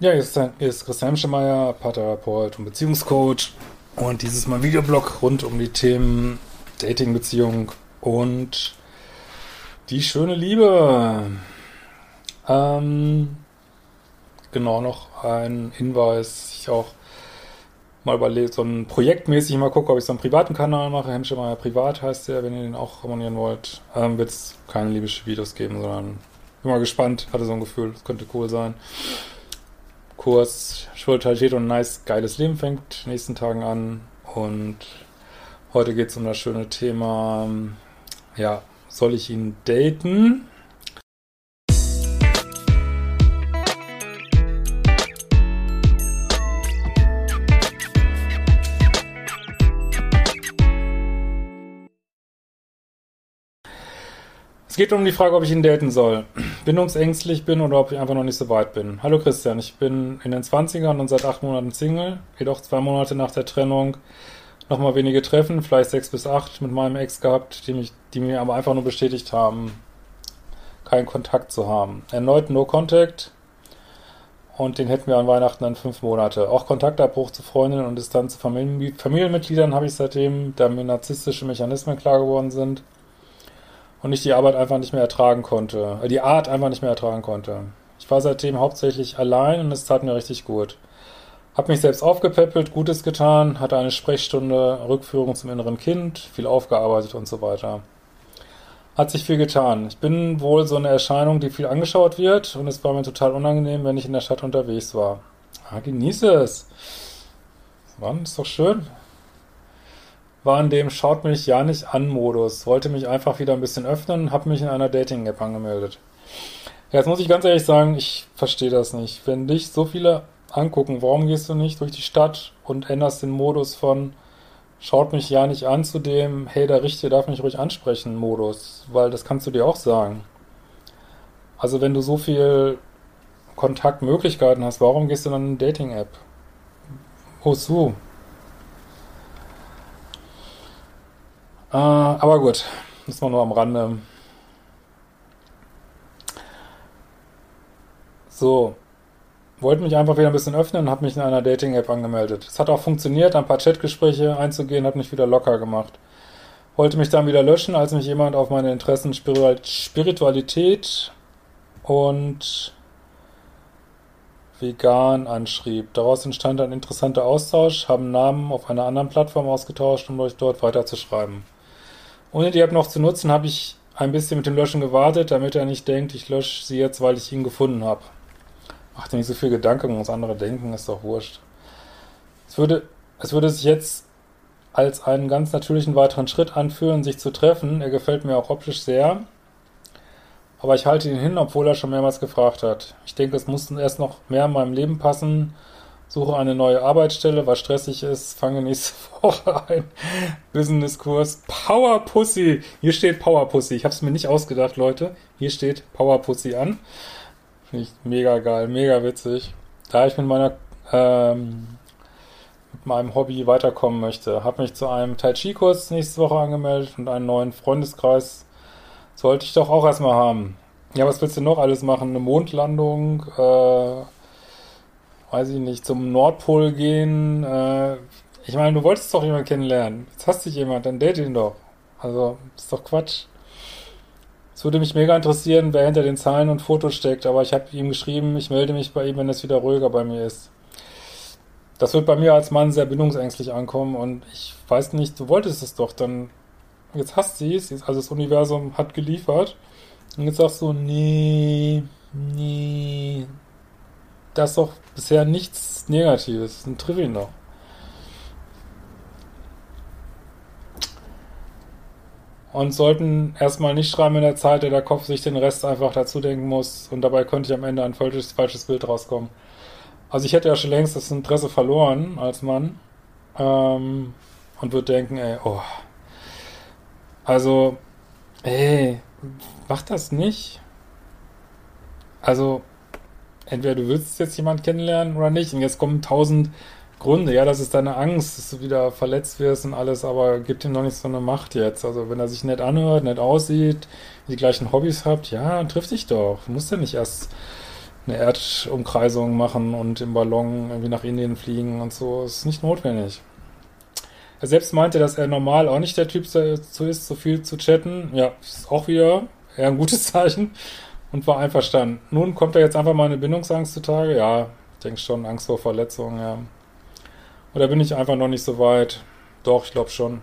Ja, hier ist, Christian Schemeier, Paartherapeut und Beziehungscoach und dieses Mal Videoblog rund um die Themen Dating, Beziehung und die schöne Liebe. Ähm, genau noch ein Hinweis, ich auch mal überlegt, so ein projektmäßig mal gucke, ob ich so einen privaten Kanal mache. Hemschemeyer Privat heißt der, wenn ihr den auch abonnieren wollt. Ähm, Wird es keine libysche Videos geben, sondern bin mal gespannt, hatte so ein Gefühl, das könnte cool sein. Kurs Spiritualität und nice, geiles Leben fängt nächsten Tagen an. Und heute geht es um das schöne Thema, ja, soll ich ihn daten? Es geht um die Frage, ob ich ihn daten soll. Bindungsängstlich bin oder ob ich einfach noch nicht so weit bin. Hallo Christian, ich bin in den 20ern und seit acht Monaten Single, jedoch zwei Monate nach der Trennung nochmal wenige Treffen, vielleicht sechs bis acht mit meinem Ex gehabt, die, mich, die mir aber einfach nur bestätigt haben, keinen Kontakt zu haben. Erneut No Contact und den hätten wir an Weihnachten dann fünf Monate. Auch Kontaktabbruch zu Freundinnen und Distanz zu Familien Familienmitgliedern habe ich seitdem, da mir narzisstische Mechanismen klar geworden sind und ich die Arbeit einfach nicht mehr ertragen konnte, äh, die Art einfach nicht mehr ertragen konnte. Ich war seitdem hauptsächlich allein und es tat mir richtig gut. Hab mich selbst aufgepäppelt, Gutes getan, hatte eine Sprechstunde, Rückführung zum inneren Kind, viel aufgearbeitet und so weiter. Hat sich viel getan. Ich bin wohl so eine Erscheinung, die viel angeschaut wird und es war mir total unangenehm, wenn ich in der Stadt unterwegs war. Ah, genieße es. Mann, ist doch schön war in dem Schaut mich ja nicht an Modus. Wollte mich einfach wieder ein bisschen öffnen, habe mich in einer Dating-App angemeldet. Jetzt muss ich ganz ehrlich sagen, ich verstehe das nicht. Wenn dich so viele angucken, warum gehst du nicht durch die Stadt und änderst den Modus von Schaut mich ja nicht an zu dem, hey, der Richter darf mich ruhig ansprechen, Modus. Weil das kannst du dir auch sagen. Also wenn du so viel Kontaktmöglichkeiten hast, warum gehst du dann in eine Dating-App? Wozu? Äh, aber gut, das war nur am Rande. So, wollte mich einfach wieder ein bisschen öffnen und habe mich in einer Dating-App angemeldet. Es hat auch funktioniert, ein paar Chatgespräche einzugehen, hat mich wieder locker gemacht. Wollte mich dann wieder löschen, als mich jemand auf meine Interessen Spiritualität und vegan anschrieb. Daraus entstand ein interessanter Austausch, haben Namen auf einer anderen Plattform ausgetauscht, um euch dort weiterzuschreiben. Ohne die App noch zu nutzen, habe ich ein bisschen mit dem Löschen gewartet, damit er nicht denkt, ich lösche sie jetzt, weil ich ihn gefunden habe. Macht dir nicht so viel Gedanken, was andere denken, ist doch wurscht. Es würde, es würde sich jetzt als einen ganz natürlichen weiteren Schritt anfühlen, sich zu treffen. Er gefällt mir auch optisch sehr. Aber ich halte ihn hin, obwohl er schon mehrmals gefragt hat. Ich denke, es muss erst noch mehr in meinem Leben passen, suche eine neue Arbeitsstelle, was stressig ist, fange nächste Woche ein Businesskurs. Power Pussy. Hier steht Power Pussy. Ich habe es mir nicht ausgedacht, Leute. Hier steht Power Pussy an. Finde ich mega geil, mega witzig. Da ich mit meiner ähm, mit meinem Hobby weiterkommen möchte, habe mich zu einem Tai Chi Kurs nächste Woche angemeldet und einen neuen Freundeskreis sollte ich doch auch erstmal haben. Ja, was willst du noch alles machen? Eine Mondlandung, äh, weiß ich nicht, zum Nordpol gehen. Äh, ich meine, du wolltest doch jemanden kennenlernen. Jetzt hast du jemand, dann date ihn doch. Also, ist doch Quatsch. Es würde mich mega interessieren, wer hinter den Zahlen und Fotos steckt, aber ich habe ihm geschrieben, ich melde mich bei ihm, wenn es wieder ruhiger bei mir ist. Das wird bei mir als Mann sehr bindungsängstlich ankommen und ich weiß nicht, du wolltest es doch, dann jetzt hast du es, also das Universum hat geliefert und jetzt sagst du, nee, nee, das ist doch bisher nichts Negatives. Ein Trivial noch. und sollten erstmal nicht schreiben in der Zeit, der der Kopf sich den Rest einfach dazu denken muss und dabei könnte ich am Ende ein falsches, falsches Bild rauskommen. Also ich hätte ja schon längst das Interesse verloren als Mann ähm, und würde denken, ey, oh, also, ey, mach das nicht. Also, entweder du willst jetzt jemand kennenlernen oder nicht und jetzt kommen tausend Gründe. Ja, das ist deine Angst, dass du wieder verletzt wirst und alles, aber gibt ihm noch nicht so eine Macht jetzt. Also wenn er sich nett anhört, nett aussieht, die gleichen Hobbys habt, ja, triff dich doch. Du musst ja nicht erst eine Erdumkreisung machen und im Ballon irgendwie nach Indien fliegen und so. Das ist nicht notwendig. Er selbst meinte, dass er normal auch nicht der Typ dazu ist, so viel zu chatten. Ja, ist auch wieder eher ein gutes Zeichen und war einverstanden. Nun kommt er jetzt einfach mal eine Bindungsangst zutage. Ja, ich denke schon, Angst vor Verletzungen, ja. Oder bin ich einfach noch nicht so weit? Doch, ich glaube schon.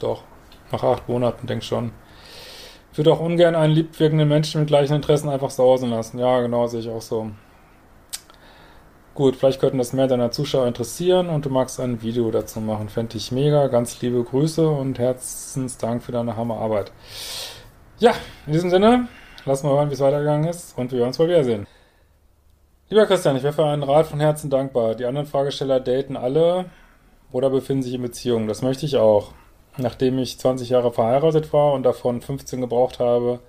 Doch. Nach acht Monaten, denke schon. Ich würde auch ungern einen liebwirkenden Menschen mit gleichen Interessen einfach sausen lassen. Ja, genau, sehe ich auch so. Gut, vielleicht könnten das mehr deiner Zuschauer interessieren und du magst ein Video dazu machen. Fände ich mega. Ganz liebe Grüße und Herzensdank für deine Hammerarbeit. Ja, in diesem Sinne, lass mal hören, wie es weitergegangen ist und wir werden uns wohl wiedersehen. Lieber Christian, ich wäre für einen Rat von Herzen dankbar. Die anderen Fragesteller daten alle oder befinden sich in Beziehungen. Das möchte ich auch. Nachdem ich 20 Jahre verheiratet war und davon 15 gebraucht habe,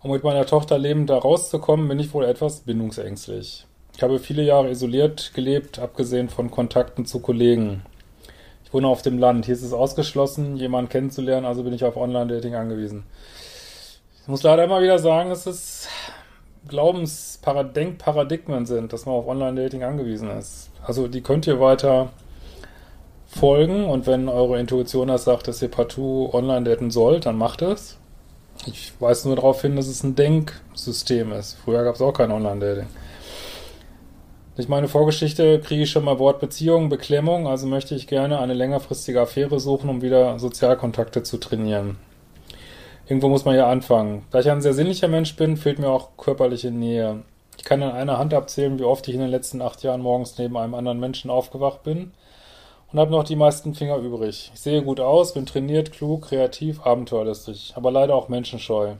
um mit meiner Tochter lebend da rauszukommen, bin ich wohl etwas bindungsängstlich. Ich habe viele Jahre isoliert gelebt, abgesehen von Kontakten zu Kollegen. Ich wohne auf dem Land. Hier ist es ausgeschlossen, jemanden kennenzulernen, also bin ich auf Online-Dating angewiesen. Ich muss leider immer wieder sagen, es ist Glaubensdenkparadigmen sind, dass man auf Online-Dating angewiesen ist. Also die könnt ihr weiter folgen und wenn eure Intuition das sagt, dass ihr partout online daten sollt, dann macht es. Ich weise nur darauf hin, dass es ein Denksystem ist. Früher gab es auch kein Online-Dating. Durch meine Vorgeschichte kriege ich schon mal Wort Beziehung, Beklemmung, also möchte ich gerne eine längerfristige Affäre suchen, um wieder Sozialkontakte zu trainieren. Irgendwo muss man ja anfangen. Da ich ein sehr sinnlicher Mensch bin, fehlt mir auch körperliche Nähe. Ich kann an einer Hand abzählen, wie oft ich in den letzten acht Jahren morgens neben einem anderen Menschen aufgewacht bin und habe noch die meisten Finger übrig. Ich sehe gut aus, bin trainiert, klug, kreativ, abenteuerlustig, aber leider auch menschenscheu.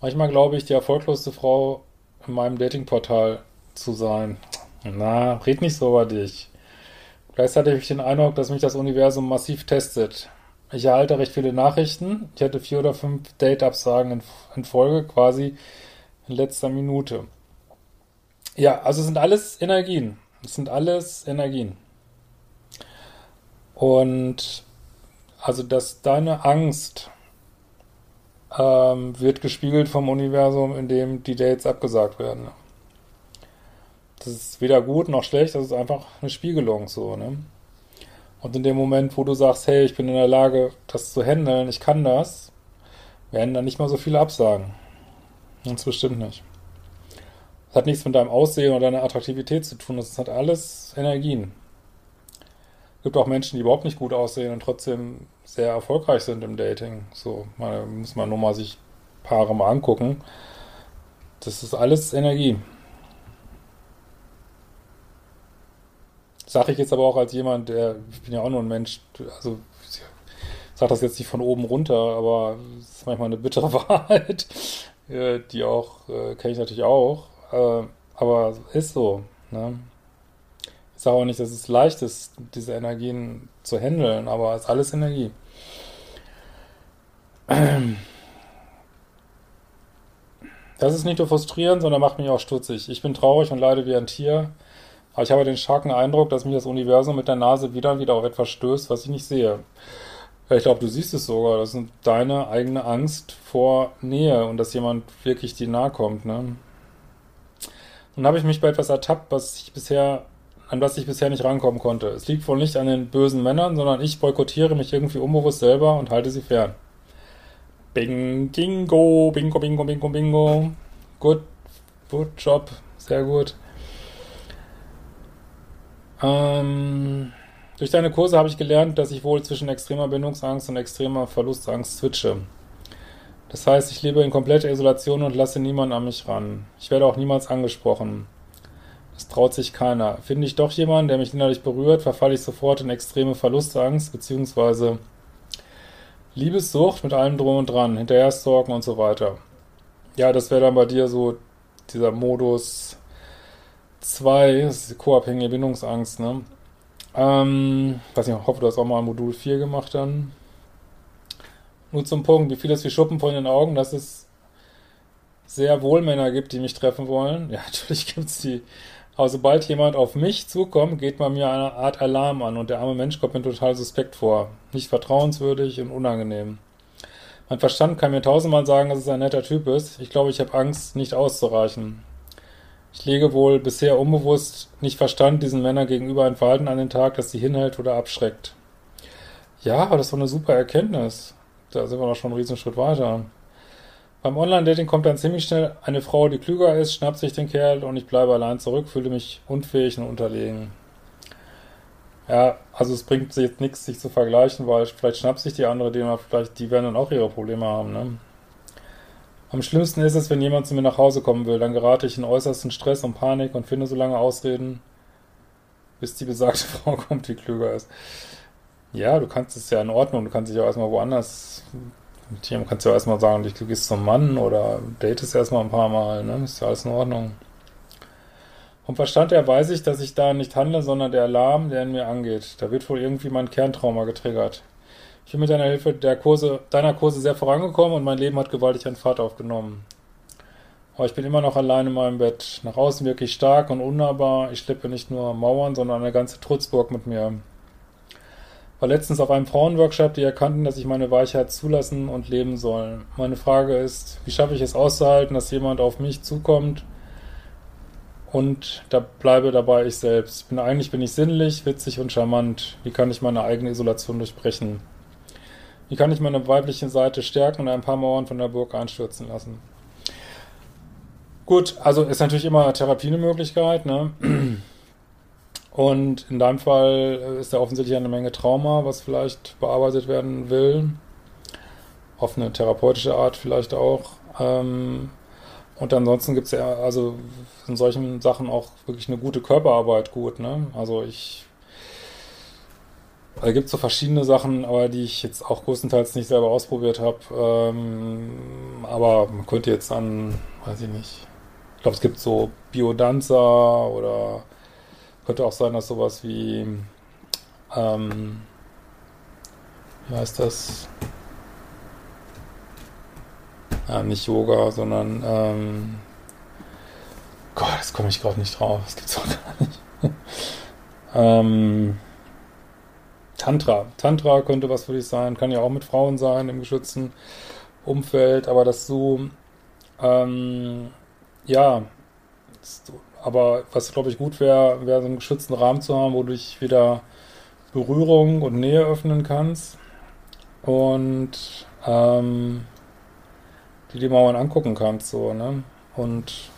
Manchmal glaube ich, die erfolgloseste Frau in meinem Datingportal zu sein. Na, red nicht so über dich. Gleichzeitig habe ich den Eindruck, dass mich das Universum massiv testet. Ich erhalte recht viele Nachrichten. Ich hatte vier oder fünf Date-Absagen in, in Folge, quasi in letzter Minute. Ja, also es sind alles Energien. Es sind alles Energien. Und also, dass deine Angst ähm, wird gespiegelt vom Universum, in dem die Dates abgesagt werden. Das ist weder gut noch schlecht, das ist einfach eine Spiegelung so, ne? Und in dem Moment, wo du sagst, hey, ich bin in der Lage, das zu handeln, ich kann das, werden dann nicht mal so viele Absagen. Ganz bestimmt nicht. Das hat nichts mit deinem Aussehen oder deiner Attraktivität zu tun, das hat alles Energien. Es gibt auch Menschen, die überhaupt nicht gut aussehen und trotzdem sehr erfolgreich sind im Dating. So, man muss man nur mal sich Paare mal angucken. Das ist alles Energie. Sage ich jetzt aber auch als jemand, der, ich bin ja auch nur ein Mensch, also ich sage das jetzt nicht von oben runter, aber es ist manchmal eine bittere Wahrheit, äh, die auch, äh, kenne ich natürlich auch, äh, aber ist so. Ne? Ich sage auch nicht, dass es leicht ist, diese Energien zu handeln, aber es ist alles Energie. Das ist nicht nur frustrierend, sondern macht mich auch stutzig. Ich bin traurig und leide wie ein Tier. Aber ich habe den starken Eindruck, dass mich das Universum mit der Nase wieder und wieder auf etwas stößt, was ich nicht sehe. Ich glaube, du siehst es sogar. Das ist deine eigene Angst vor Nähe und dass jemand wirklich dir nahe kommt. Ne? Nun habe ich mich bei etwas ertappt, was ich bisher, an was ich bisher nicht rankommen konnte. Es liegt wohl nicht an den bösen Männern, sondern ich boykottiere mich irgendwie unbewusst selber und halte sie fern. Bing, bingo, bingo, bingo, bingo, bingo. Gut, gut Job, sehr gut. Ähm, durch deine Kurse habe ich gelernt, dass ich wohl zwischen extremer Bindungsangst und extremer Verlustangst switche. Das heißt, ich lebe in kompletter Isolation und lasse niemanden an mich ran. Ich werde auch niemals angesprochen. Es traut sich keiner. Finde ich doch jemanden, der mich innerlich berührt, verfalle ich sofort in extreme Verlustangst, beziehungsweise Liebessucht mit allem drum und dran, hinterher stalken und so weiter. Ja, das wäre dann bei dir so dieser Modus 2, das ist co-abhängige Bindungsangst, ne? Ähm, weiß nicht, ich hoffe, du hast auch mal Modul 4 gemacht dann. Nur zum Punkt, wie viel ist wie Schuppen von den Augen, dass es sehr wohl Männer gibt, die mich treffen wollen. Ja, natürlich gibt's die. Aber sobald jemand auf mich zukommt, geht bei mir eine Art Alarm an und der arme Mensch kommt mir total suspekt vor. Nicht vertrauenswürdig und unangenehm. Mein Verstand kann mir tausendmal sagen, dass es ein netter Typ ist. Ich glaube, ich habe Angst, nicht auszureichen. Ich lege wohl bisher unbewusst nicht Verstand diesen Männern gegenüber ein Verhalten an den Tag, das sie hinhält oder abschreckt. Ja, aber das ist doch eine super Erkenntnis. Da sind wir doch schon einen Riesenschritt weiter. Beim Online-Dating kommt dann ziemlich schnell eine Frau, die klüger ist, schnappt sich den Kerl und ich bleibe allein zurück, fühle mich unfähig und unterlegen. Ja, also es bringt jetzt nichts, sich zu vergleichen, weil vielleicht schnappt sich die andere, die, vielleicht, die werden dann auch ihre Probleme haben, ne? Am schlimmsten ist es, wenn jemand zu mir nach Hause kommen will, dann gerate ich in äußersten Stress und Panik und finde so lange Ausreden, bis die besagte Frau kommt, die klüger ist. Ja, du kannst es ja in Ordnung, du kannst dich ja erstmal woanders, mit jemandem kannst du ja erstmal sagen, du gehst zum Mann oder datest erstmal ein paar Mal, ne? Ist ja alles in Ordnung. Vom Verstand her weiß ich, dass ich da nicht handle, sondern der Alarm, der in mir angeht. Da wird wohl irgendwie mein Kerntrauma getriggert. Ich bin mit deiner Hilfe der Kurse, deiner Kurse sehr vorangekommen und mein Leben hat gewaltig an Fahrt aufgenommen. Aber ich bin immer noch allein in meinem Bett. Nach außen wirklich stark und unnahbar. Ich schleppe nicht nur Mauern, sondern eine ganze Trutzburg mit mir. War letztens auf einem Frauenworkshop, die erkannten, dass ich meine Weichheit zulassen und leben soll. Meine Frage ist, wie schaffe ich es auszuhalten, dass jemand auf mich zukommt und da bleibe dabei ich selbst. Bin, eigentlich bin ich sinnlich, witzig und charmant. Wie kann ich meine eigene Isolation durchbrechen? Wie kann ich meine weibliche Seite stärken und ein paar Mauern von der Burg einstürzen lassen? Gut, also ist natürlich immer Therapie eine Möglichkeit, ne? Und in deinem Fall ist ja offensichtlich eine Menge Trauma, was vielleicht bearbeitet werden will. Auf eine therapeutische Art vielleicht auch. Ähm, und ansonsten gibt es ja also in solchen Sachen auch wirklich eine gute Körperarbeit gut, ne? Also ich also gibt so verschiedene Sachen, aber die ich jetzt auch größtenteils nicht selber ausprobiert habe. Ähm, aber man könnte jetzt an, weiß ich nicht, ich glaube es gibt so Biodanza oder könnte auch sein, dass sowas wie, ähm, wie heißt das? Ja, nicht Yoga, sondern ähm, Gott, das komme ich gerade nicht drauf. Das gibt's doch gar nicht. ähm, Tantra. Tantra könnte was für dich sein, kann ja auch mit Frauen sein im geschützten Umfeld, aber dass du ähm, ja, aber was glaube ich gut wäre, wäre so einen geschützten Rahmen zu haben, wo du dich wieder Berührung und Nähe öffnen kannst und ähm, die dir mal angucken kannst, so, ne? Und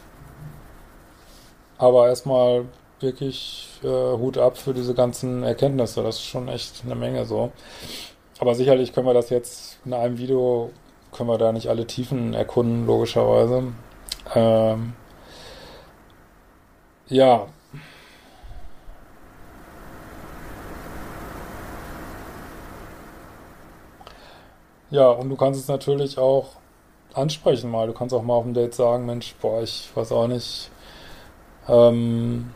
aber erstmal wirklich äh, Hut ab für diese ganzen Erkenntnisse. Das ist schon echt eine Menge so. Aber sicherlich können wir das jetzt in einem Video, können wir da nicht alle Tiefen erkunden, logischerweise. Ähm, ja. Ja, und du kannst es natürlich auch ansprechen mal. Du kannst auch mal auf dem Date sagen, Mensch, boah, ich weiß auch nicht, ähm,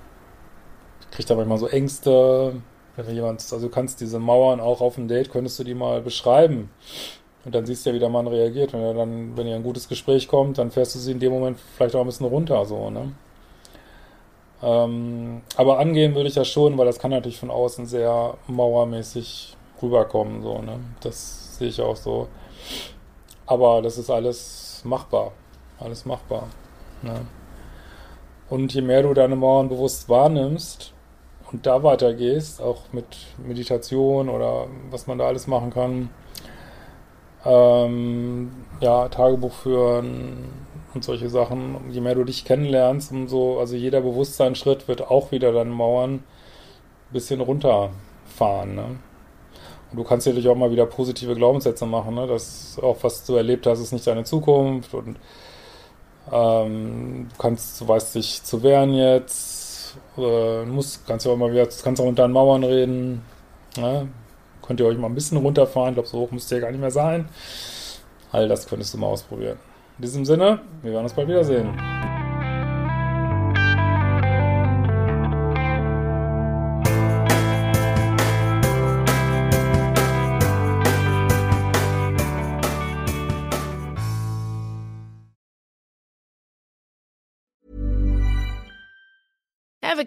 ich kriege da manchmal so Ängste, wenn jemand, also du kannst diese Mauern auch auf dem Date, könntest du die mal beschreiben. Und dann siehst du ja, wie der Mann reagiert. Wenn er dann, wenn ihr ein gutes Gespräch kommt, dann fährst du sie in dem Moment vielleicht auch ein bisschen runter, so, ne? Ähm, aber angehen würde ich ja schon, weil das kann natürlich von außen sehr mauermäßig rüberkommen, so, ne? Das sehe ich auch so. Aber das ist alles machbar. Alles machbar. Ne? Und je mehr du deine Mauern bewusst wahrnimmst und da weitergehst, auch mit Meditation oder was man da alles machen kann, ähm, ja, Tagebuch führen und solche Sachen, je mehr du dich kennenlernst, umso, also jeder Bewusstseinsschritt wird auch wieder deine Mauern ein bisschen runterfahren, ne? Und du kannst natürlich auch mal wieder positive Glaubenssätze machen, ne? Das auch, was du erlebt hast, ist nicht deine Zukunft und ähm, du kannst, du weißt dich zu wehren jetzt, äh, musst, kannst ja auch mal wieder, kannst auch unter den Mauern reden, ne? könnt ihr euch mal ein bisschen runterfahren. Ich glaube, so hoch müsst ihr gar nicht mehr sein. All das könntest du mal ausprobieren. In diesem Sinne, wir werden uns bald wiedersehen.